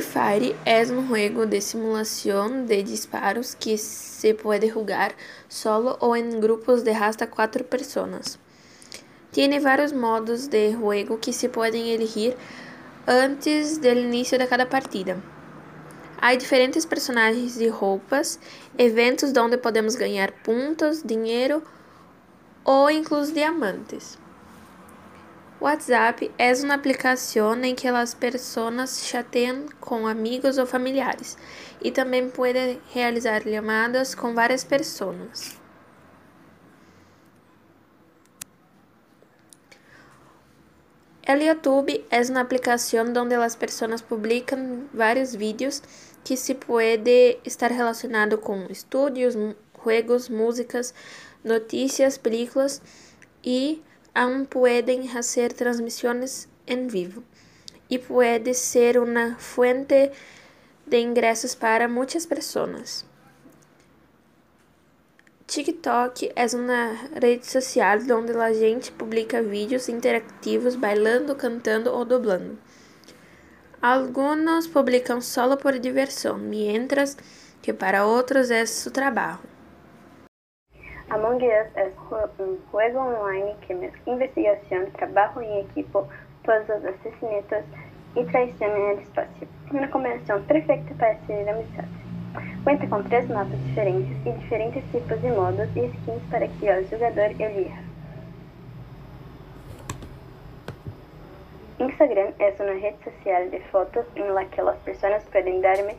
Free Fire es un juego de simulación de disparos que se puede jugar solo o en grupos de hasta cuatro personas. Tiene varios modos de juego que se pueden elegir antes del inicio de cada partida. Há diferentes personagens e roupas, eventos onde podemos ganhar pontos, dinheiro ou incluso diamantes. WhatsApp é uma aplicação em que as pessoas chateiam com amigos ou familiares e também pode realizar chamadas com várias pessoas. O YouTube é uma aplicação onde as pessoas publicam vários vídeos que se pode estar relacionado com estudos, jogos, músicas, notícias, películas e aún pueden hacer transmisiones en vivo y puede ser una fuente de ingresos para muchas personas. TikTok é uma rede social onde a gente publica vídeos interativos bailando, cantando ou dublando. Alguns publicam solo por diversão, mientras que para outros é seu trabalho. Among Us es un juego online que mezcla investigación, trabajo en equipo, puzzles, asesinatos y traición en el espacio. Una combinación perfecta para hacer amistades. Cuenta con tres mapas diferentes y diferentes tipos de modos y skins para que el jugador elija. Instagram es una red social de fotos en la que las personas pueden darme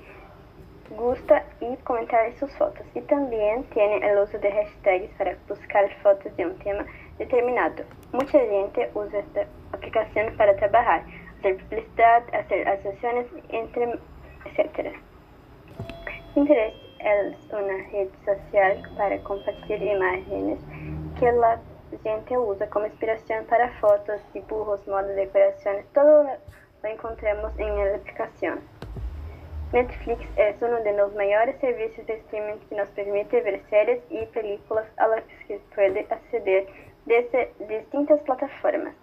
gusta y comentar sus fotos. Y también tiene el uso de hashtags para buscar fotos de un tema determinado. Mucha gente usa esta aplicación para trabajar, hacer publicidad, hacer asociaciones, entre, etc. Pinterest es una red social para compartir imágenes que la gente usa como inspiración para fotos, dibujos, modas, decoraciones. Todo lo encontramos en la aplicación. Netflix es uno de los mayores servicios de streaming que nos permite ver series y películas a las que puede acceder desde distintas plataformas.